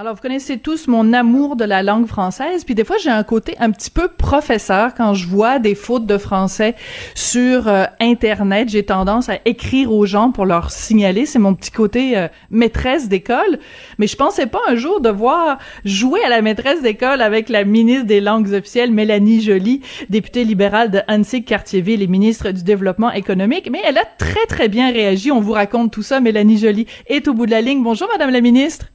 Alors, vous connaissez tous mon amour de la langue française, puis des fois, j'ai un côté un petit peu professeur quand je vois des fautes de français sur euh, Internet. J'ai tendance à écrire aux gens pour leur signaler. C'est mon petit côté euh, maîtresse d'école. Mais je pensais pas un jour devoir jouer à la maîtresse d'école avec la ministre des langues officielles, Mélanie Joly, députée libérale de Annecy-Cartierville et ministre du Développement économique. Mais elle a très, très bien réagi. On vous raconte tout ça. Mélanie Joly est au bout de la ligne. Bonjour, Madame la ministre.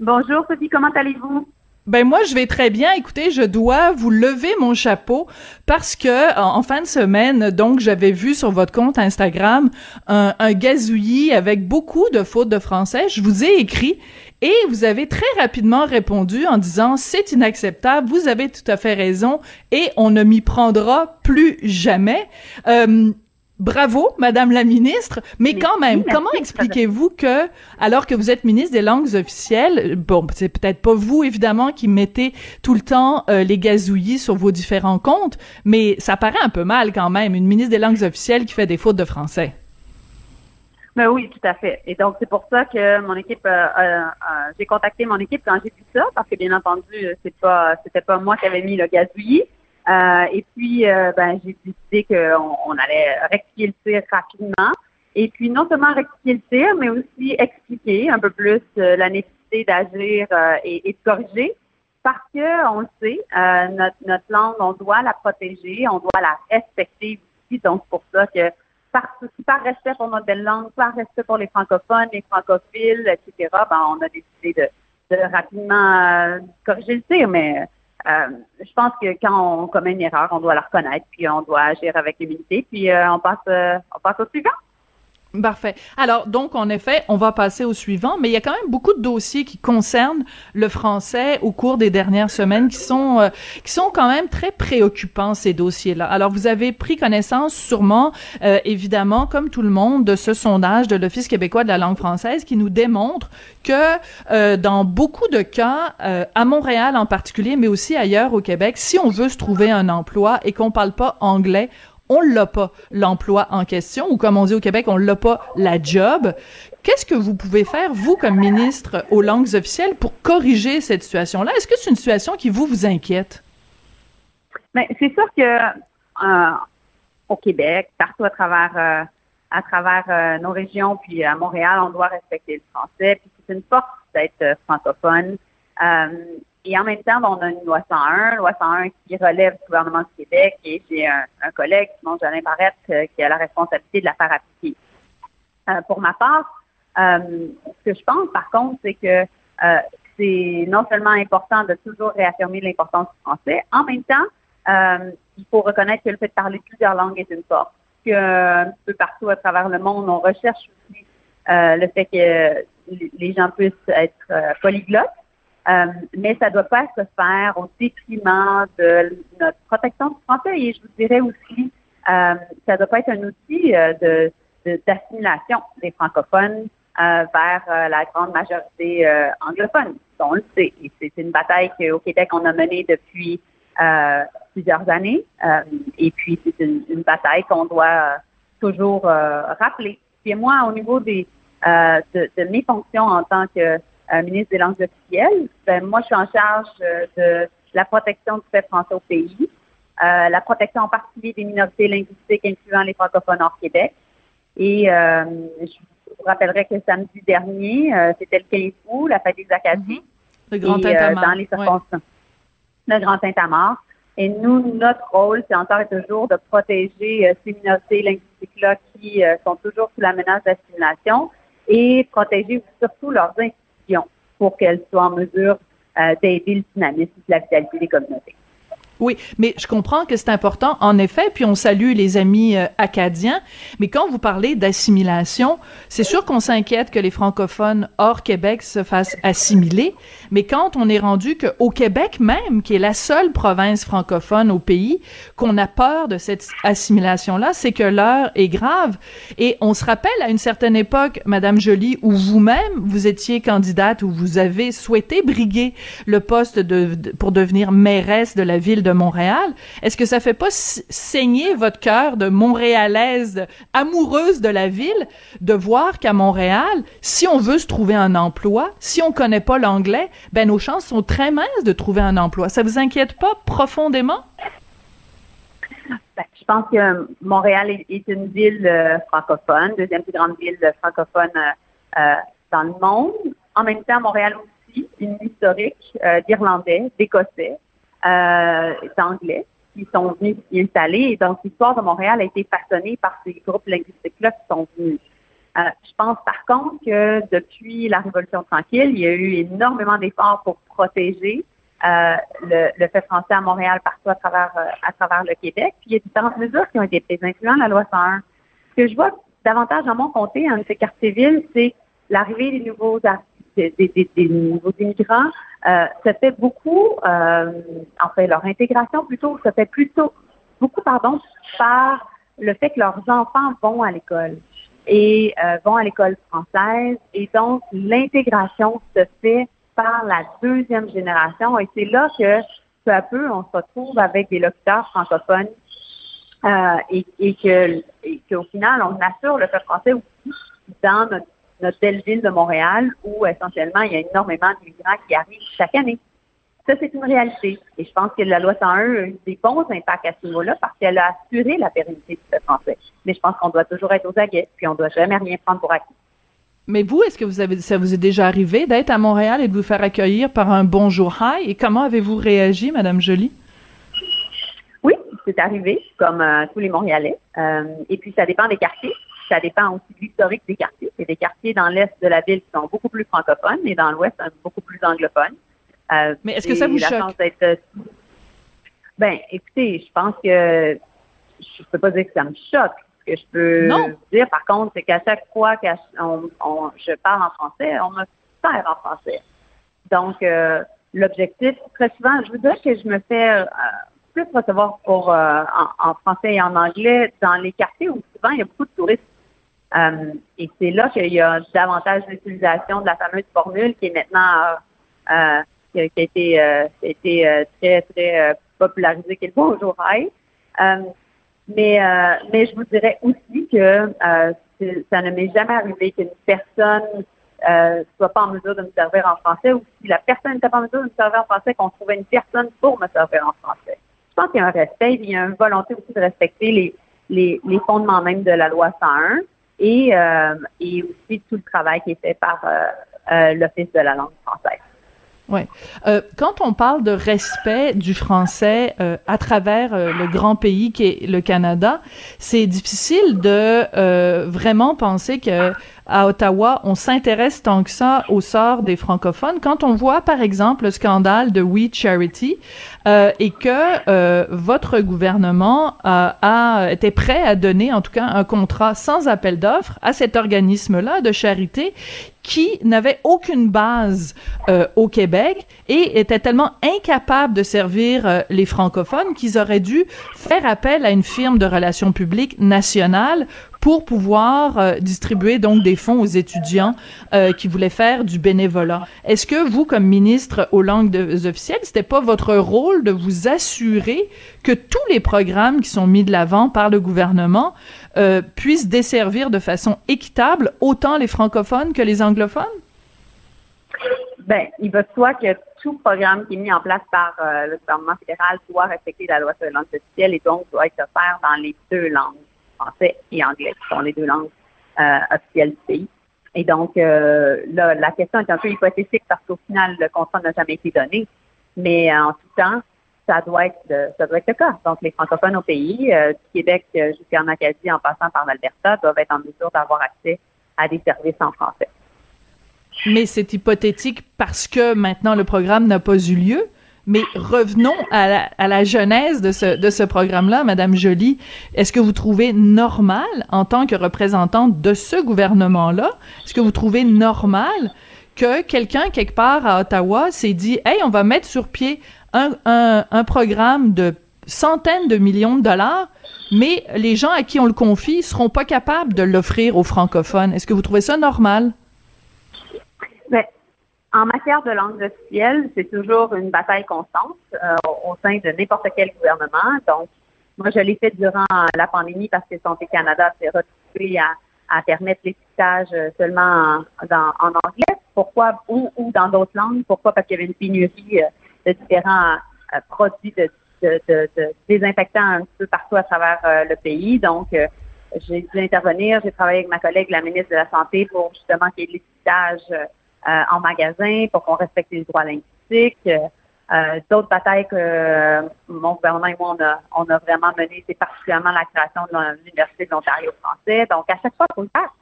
Bonjour Sophie, comment allez-vous? Ben moi je vais très bien. Écoutez, je dois vous lever mon chapeau parce que en, fin de semaine, donc j'avais vu sur votre compte Instagram un, gazouillis avec beaucoup de fautes de français. Je vous ai écrit et vous avez très rapidement répondu en disant c'est inacceptable, vous avez tout à fait raison et on ne m'y prendra plus jamais. Euh, Bravo, Madame la ministre. Mais quand même, comment expliquez-vous que, alors que vous êtes ministre des langues officielles, bon, c'est peut-être pas vous évidemment qui mettez tout le temps euh, les gazouillis sur vos différents comptes, mais ça paraît un peu mal quand même, une ministre des langues officielles qui fait des fautes de français. Mais ben oui, tout à fait. Et donc c'est pour ça que mon équipe, euh, euh, j'ai contacté mon équipe quand j'ai vu ça, parce que bien entendu, c'est pas, c'était pas moi qui avais mis le gazouillis. Euh, et puis, euh, ben, j'ai décidé qu'on on allait rectifier le tir rapidement. Et puis, non seulement rectifier le tir, mais aussi expliquer un peu plus euh, la nécessité d'agir et, et, de corriger. Parce que, on le sait, notre, notre langue, on doit la protéger, on doit la respecter aussi. Donc, c'est pour ça que par, par respect pour notre belle langue, par respect pour les francophones, les francophiles, etc., ben, on a décidé de, de rapidement corriger le tir. Mais euh, je pense que quand on commet une erreur, on doit la reconnaître, puis on doit agir avec humilité, puis euh, on passe, euh, on passe au suivant. Parfait. Alors, donc, en effet, on va passer au suivant, mais il y a quand même beaucoup de dossiers qui concernent le français au cours des dernières semaines qui sont, euh, qui sont quand même très préoccupants, ces dossiers-là. Alors, vous avez pris connaissance, sûrement, euh, évidemment, comme tout le monde, de ce sondage de l'Office québécois de la langue française qui nous démontre que euh, dans beaucoup de cas, à Montréal en particulier, mais aussi ailleurs au Québec, si on veut se trouver un emploi et qu'on parle pas anglais, on l'a pas l'emploi en question ou comme on dit au Québec, on l'a pas la job. Qu'est-ce que vous pouvez faire vous comme ministre aux langues officielles pour corriger cette situation-là? Est-ce que c'est une situation qui vous vous inquiète? Ben, c'est sûr que euh, au Québec, partout à travers euh, à travers euh, nos régions, puis à Montréal, on doit respecter le français. Puis c'est une force d'être francophone. Et en même temps, on a une loi 101, loi 101 qui relève du gouvernement du Québec et j'ai un, collègue, Simon Jolin Barrette, euh, qui a la responsabilité de la faire appliquer. Euh, pour ma part, euh, ce que je pense, par contre, c'est que c'est non seulement important de toujours réaffirmer l'importance du français, en même temps, il faut reconnaître que le fait de parler plusieurs langues est une force. Que un peu partout à travers le monde, on recherche aussi le fait que les gens puissent être polyglottes. Euh, mais ça ne doit pas se faire au détriment de notre protection du français. Et je vous dirais aussi, euh, ça ne doit pas être un outil euh, d'assimilation des francophones vers la grande majorité anglophone. On le sait. Et c'est une bataille qu'au Québec, on a menée depuis plusieurs années. et puis, c'est une, bataille qu'on doit toujours rappeler. Puis moi, au niveau de, mes fonctions en tant que euh, ministre des langues officielles. Ben, moi, je suis en charge euh, de la protection du fait français au pays, euh, la protection en particulier des minorités linguistiques incluant les francophones hors Québec. Et je vous rappellerai que samedi dernier, c'était le 15 août, la fête des Acadiens. Le Grand Saint-Amand. dans les circonstances. Le Grand Saint-Amand. Et nous, notre rôle, c'est encore et toujours de protéger ces minorités linguistiques-là qui sont toujours sous la menace d'assimilation et protéger surtout leurs institutions pour qu'elle soit en mesure euh, d'aider le dynamisme et la vitalité des communautés. Oui, mais je comprends que c'est important, en effet, puis on salue les amis euh, acadiens, mais quand vous parlez d'assimilation, c'est sûr qu'on s'inquiète que les francophones hors Québec se fassent assimiler, mais quand on est rendu qu'au Québec même, qui est la seule province francophone au pays, qu'on a peur de cette assimilation-là, c'est que l'heure est grave. Et on se rappelle à une certaine époque, Madame Joly, où vous-même, vous étiez candidate, où vous avez souhaité briguer le poste pour devenir mairesse de la ville de Montréal. Est-ce que ça fait pas saigner votre cœur de montréalaise amoureuse de la ville de voir qu'à Montréal, si on veut se trouver un emploi, si on connaît pas l'anglais, ben nos chances sont très minces de trouver un emploi. Ça vous inquiète pas profondément? Ben, je pense que Montréal est, une ville euh, francophone, deuxième plus grande ville francophone euh, euh, dans le monde. En même temps, Montréal aussi, une historique d'Irlandais, d'Écossais, d'Anglais qui sont venus s'y installer. Et donc, l'histoire de Montréal a été façonnée par ces groupes linguistiques-là qui sont venus. je pense par contre que depuis la Révolution tranquille, il y a eu énormément d'efforts pour protéger euh, le, le, fait français à Montréal partout à travers euh, à travers le Québec. Puis il y a différentes mesures qui ont été prises, incluant la loi 101. Ce que je vois davantage dans mon comté, en ces quartiers-villes, c'est l'arrivée des nouveaux des, des, des, nouveaux immigrants euh, se fait beaucoup, euh, en fait, leur intégration plutôt, se fait plutôt beaucoup, pardon, par le fait que leurs enfants vont à l'école et euh, vont à l'école française. Et donc, l'intégration se fait par la deuxième génération. Et c'est là que peu à peu, on se retrouve avec des locuteurs francophones euh, et, et que et qu'au final, on assure le fait français aussi dans notre, belle ville de Montréal où essentiellement il y a énormément d'immigrants qui arrivent chaque année. Ça, c'est une réalité. Et je pense que la loi 101 a eu des bons impacts à ce niveau-là parce qu'elle a assuré la pérennité du fait français. Mais je pense qu'on doit toujours être aux aguets, puis on ne doit jamais rien prendre pour acquis. Mais vous, est-ce que vous avez, ça vous est déjà arrivé d'être à Montréal et de vous faire accueillir par un bonjour hi? Et comment avez-vous réagi, Madame Jolie? Oui, c'est arrivé, comme euh, tous les Montréalais. Euh, et puis, ça dépend des quartiers. Ça dépend aussi de l'historique des quartiers. Il y a des quartiers dans l'est de la ville qui sont beaucoup plus francophones et dans l'ouest beaucoup plus anglophones. Euh, Mais est-ce que ça vous choque? ben, écoutez, je pense que je peux pas dire que ça me choque que je peux dire, par contre, c'est qu'à chaque fois que je parle en français, on me sert en français. Donc, euh, l'objectif, très souvent, je vous dirais que je me fais euh, plus recevoir pour euh, en, français et en anglais dans les quartiers où souvent il y a beaucoup de touristes. Et c'est là qu'il y a davantage d'utilisation de la fameuse formule qui est maintenant qui, a été, qui a été très, très popularisée, qui est le bonjour mais, euh, mais je vous dirais aussi que euh, ça ne m'est jamais arrivé qu'une personne euh, soit pas en mesure de me servir en français ou si la personne n'était pas en mesure de me servir en français, qu'on trouvait une personne pour me servir en français. Je pense qu'il y a un respect, il y a une volonté aussi de respecter les, les, les fondements même de la loi 101 et, euh, et aussi tout le travail qui est fait par euh, l'Office de la langue française. Ouais. Euh, quand on parle de respect du français euh, à travers euh, le grand pays qui est le Canada, c'est difficile de euh, vraiment penser que à Ottawa, on s'intéresse tant que ça au sort des francophones. Quand on voit, par exemple, le scandale de We Charity euh, et que euh, votre gouvernement a, a été prêt à donner, en tout cas, un contrat sans appel d'offres à cet organisme-là de charité qui n'avait aucune base euh, au Québec et était tellement incapable de servir euh, les francophones qu'ils auraient dû faire appel à une firme de relations publiques nationale pour pouvoir euh, distribuer donc des fonds aux étudiants euh, qui voulaient faire du bénévolat. Est-ce que vous, comme ministre aux langues officielles, c'était pas votre rôle de vous assurer que tous les programmes qui sont mis de l'avant par le gouvernement euh, puissent desservir de façon équitable autant les francophones que les anglophones? Ben, il va de soi que tout programme qui est mis en place par le gouvernement fédéral doit respecter la loi sur les langues officielles et donc doit être offert dans les deux langues français et anglais, qui sont les deux langues euh, officielles du pays. Et donc, euh, là, la question est un peu hypothétique parce qu'au final, le contrat n'a jamais été donné. Mais euh, en tout temps, ça doit être ça doit être le cas. Donc, les francophones au pays, du Québec jusqu'en Acadie, en passant par l'Alberta, doivent être en mesure d'avoir accès à des services en français. Mais c'est hypothétique parce que maintenant le programme n'a pas eu lieu. Mais revenons à la, à la genèse de ce, de ce programme-là, Madame Joly. Est-ce que vous trouvez normal, en tant que représentante de ce gouvernement-là, est-ce que vous trouvez normal que quelqu'un, quelque part à Ottawa, s'est dit, hey, on va mettre sur pied un, un, un programme de centaines de millions de dollars, mais les gens à qui on le confie seront pas capables de l'offrir aux francophones. Est-ce que vous trouvez ça normal? Ben, En matière de langue officielle, c'est toujours une bataille constante euh, au sein de n'importe quel gouvernement. Donc, moi, je l'ai fait durant la pandémie parce que Santé Canada s'est retrouvé à, à permettre l'étiquetage seulement en, en, anglais. Pourquoi? Ou, ou dans d'autres langues? Pourquoi? Parce qu'il y avait une pénurie euh, de différents euh, produits de, de, de, désinfectants un peu partout à travers le pays. Donc, j'ai dû intervenir. J'ai travaillé avec ma collègue, la ministre de la Santé, pour justement qu'il y ait l'étiquetage euh, en magasin pour qu'on respecte les droits linguistiques. Euh, d'autres batailles que euh, mon gouvernement et moi, on a, on a vraiment mené, c'est particulièrement la création de l'Université de l'Ontario français. Donc, à chaque fois, il faut le faire.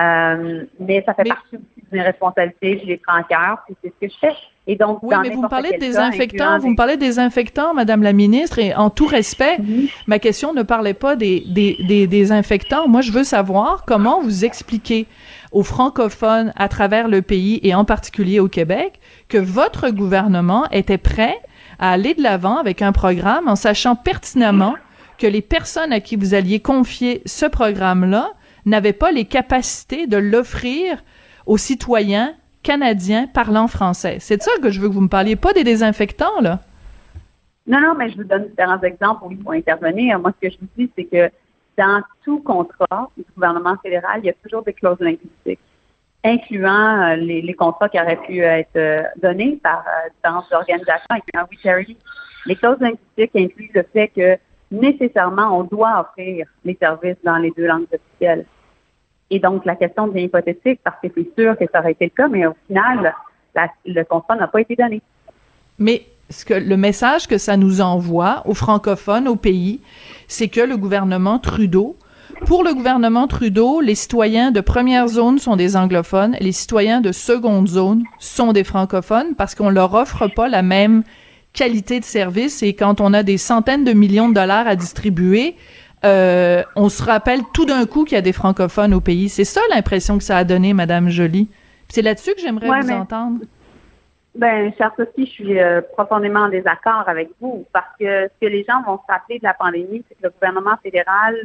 Euh, mais ça fait partie aussi de mes responsabilités, je les prends en cœur, puis c'est ce que je fais. Et donc, oui, mais vous me parlez de désinfectants, vous me parlez de désinfectants, Madame la ministre, et en tout respect, ma question ne parlait pas des, des, des désinfectants. Moi, je veux savoir comment vous expliquez aux francophones à travers le pays et en particulier au Québec que votre gouvernement était prêt à aller de l'avant avec un programme en sachant pertinemment que les personnes à qui vous alliez confier ce programme-là n'avait pas les capacités de l'offrir aux citoyens canadiens parlant français. C'est de ça que je veux que vous me parliez, pas des désinfectants, là. Non, non, mais je vous donne différents exemples où il faut intervenir. Moi, ce que je vous dis, c'est que dans tout contrat du gouvernement fédéral, il y a toujours des clauses linguistiques, incluant euh, les, contrats qui auraient pu être euh, donnés par euh, différentes organisations, incluant. Les clauses linguistiques incluent le fait que nécessairement, on doit offrir les services dans les deux langues officielles. Et donc, la question devient hypothétique parce que c'est sûr que ça aurait été le cas, mais au final, le contrat n'a pas été donné. Mais ce que, le message que ça nous envoie aux francophones, au pays, c'est que le gouvernement Trudeau, pour le gouvernement Trudeau, les citoyens de première zone sont des anglophones, les citoyens de seconde zone sont des francophones parce qu'on leur offre pas la même qualité de service et quand on a des centaines de millions de dollars à distribuer, euh, on se rappelle tout d'un coup qu'il y a des francophones au pays. C'est ça l'impression que ça a donné, Madame Jolie. C'est là-dessus que j'aimerais vous entendre. Ben, cher Sophie, je suis euh, profondément en désaccord avec vous parce que ce que les gens vont se rappeler de la pandémie, c'est que le gouvernement fédéral,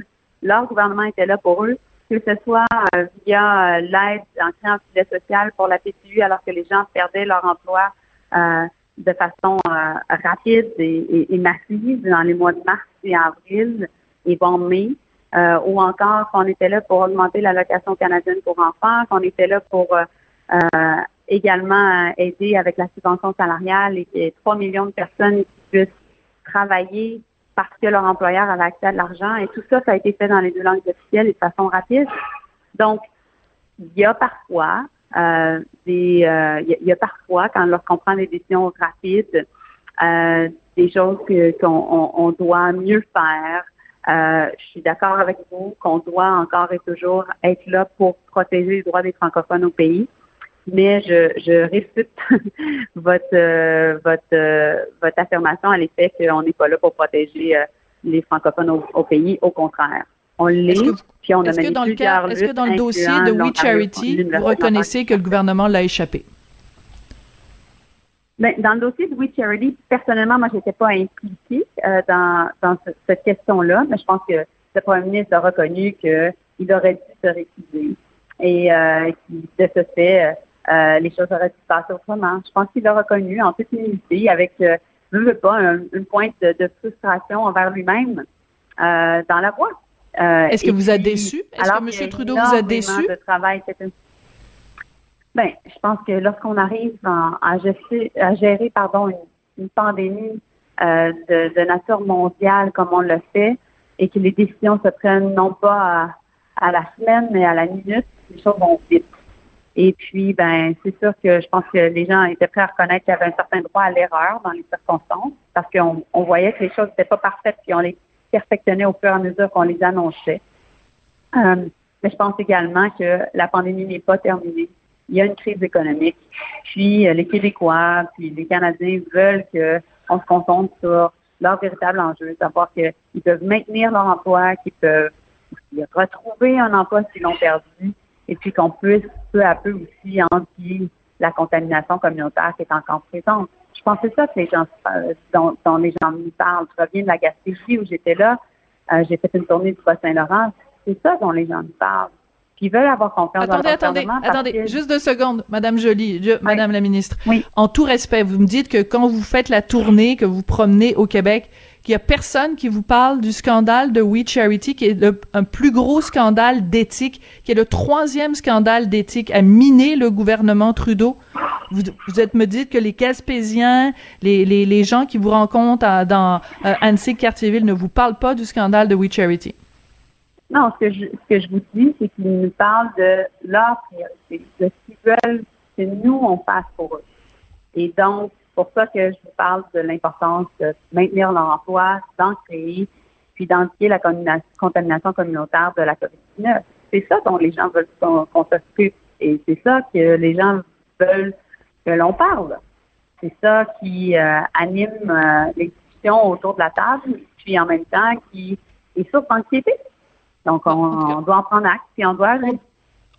leur gouvernement était là pour eux, que ce soit euh, via l'aide en créant un filet social pour la PCU alors que les gens perdaient leur emploi de façon rapide et, et, massive dans les mois de mars et avril et bon mai, euh, ou encore qu'on était là pour augmenter l'allocation canadienne pour enfants, qu'on était là pour euh, euh, également aider avec la subvention salariale et ait 3 millions de personnes qui puissent travailler parce que leur employeur avait accès à de l'argent. Et tout ça, ça a été fait dans les deux langues officielles et de façon rapide. Donc, il y a parfois euh, des, il y, a parfois quand lorsqu'on prend des décisions rapides, des choses qu'on on doit mieux faire, euh, je suis d'accord avec vous qu'on doit encore et toujours être là pour protéger les droits des francophones au pays. Mais je, je récite votre, euh, votre, euh, votre affirmation à l'effet qu'on n'est pas là pour protéger les francophones au, pays. Au contraire, on l'est. Puis on a mené plusieurs Est-ce que dans le dossier de We Charity, vous reconnaissez que le gouvernement l'a échappé? Ben, dans le dossier de We Charity, personnellement, moi, j'étais pas impliquée euh, dans, dans cette question-là, mais je pense que le premier ministre a reconnu qu'il aurait dû se réfugier et euh, de ce fait, euh, les choses auraient dû se passer autrement. Je pense qu'il l'a reconnu en toute humilité, avec, euh, je veux pas, une pointe de, frustration envers lui-même euh, dans la voie. Est-ce que vous êtes déçu? Est-ce que M. Trudeau vous a déçu? De travail, une ben, je pense que lorsqu'on arrive à, gérer, à gérer pardon, une, pandémie euh, de, nature mondiale comme on le fait et que les décisions se prennent non pas à, la semaine, mais à la minute, les choses vont vite. Et puis, ben, c'est sûr que je pense que les gens étaient prêts à reconnaître qu'il y avait un certain droit à l'erreur dans les circonstances parce qu'on on voyait que les choses n'étaient pas parfaites puis on les perfectionnait au fur et à mesure qu'on les annonçait. Euh, mais je pense également que la pandémie n'est pas terminée il y a une crise économique. Puis euh, les Québécois, puis les Canadiens veulent qu'on se concentre sur leur véritable enjeu, savoir qu'ils peuvent maintenir leur emploi, qu'ils peuvent retrouver un emploi s'ils l'ont perdu, et puis qu'on puisse peu à peu aussi endiguer la contamination communautaire qui est encore présente. Je pense que c'est ça que les gens, euh, dont, les gens me parlent. Je reviens de la Gaspésie où j'étais là. Euh, j'ai fait une tournée du Bas-Saint-Laurent. C'est ça dont les gens me parlent. puis ils veulent avoir confiance attendez, dans le attendez, attendez, juste deux secondes, Madame Jolie, Madame la ministre. Oui. En tout respect, vous me dites que quand vous faites la tournée, que vous promenez au Québec, qu'il y a personne qui vous parle du scandale de We Charity, qui est le, un plus gros scandale d'éthique, qui est le troisième scandale d'éthique à miner le gouvernement Trudeau. Vous, êtes me dites que les Gaspésiens, les, les, les gens qui vous rencontrent dans euh, Annecy, Cartierville ne vous parlent pas du scandale de We Charity. Non, ce que je, ce que je vous dis, c'est qu'ils nous parlent de leur priorité, de ce qu'ils veulent que nous, on fasse pour eux. Et donc, pour ça que je vous parle de l'importance de maintenir l'emploi, d'en créer, puis d'endiguer la contamination communautaire de la COVID-19. C'est ça dont les gens veulent qu'on s'occupe. Et c'est ça que les gens veulent que l'on parle. C'est ça qui euh, anime euh, les discussions autour de la table, puis en même temps qui est source d'anxiété. Donc, on, doit en prendre acte, puis on doit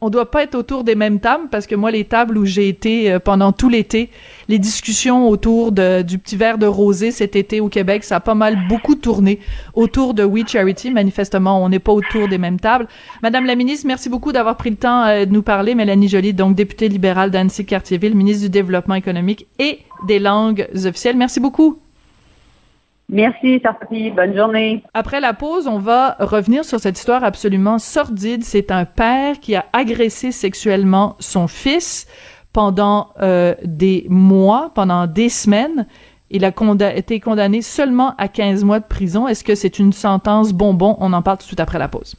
on doit pas être autour des mêmes tables parce que moi les tables où j'ai été euh, pendant tout l'été, les discussions autour du petit verre de rosé cet été au Québec, ça a pas mal beaucoup tourné autour de We Charity. Manifestement, on n'est pas autour des mêmes tables. Madame la ministre, merci beaucoup d'avoir pris le temps euh, de nous parler. Mélanie Joly, donc députée libérale d'Annecy-Cartierville, ministre du Développement économique et des langues officielles. Merci beaucoup. Merci, Sophie. Bonne journée. Après la pause, on va revenir sur cette histoire absolument sordide. C'est un père qui a agressé sexuellement son fils pendant euh, des mois, pendant des semaines. Il a été condamné seulement à 15 mois de prison. Est-ce que c'est une sentence bonbon? On en parle tout de suite après la pause.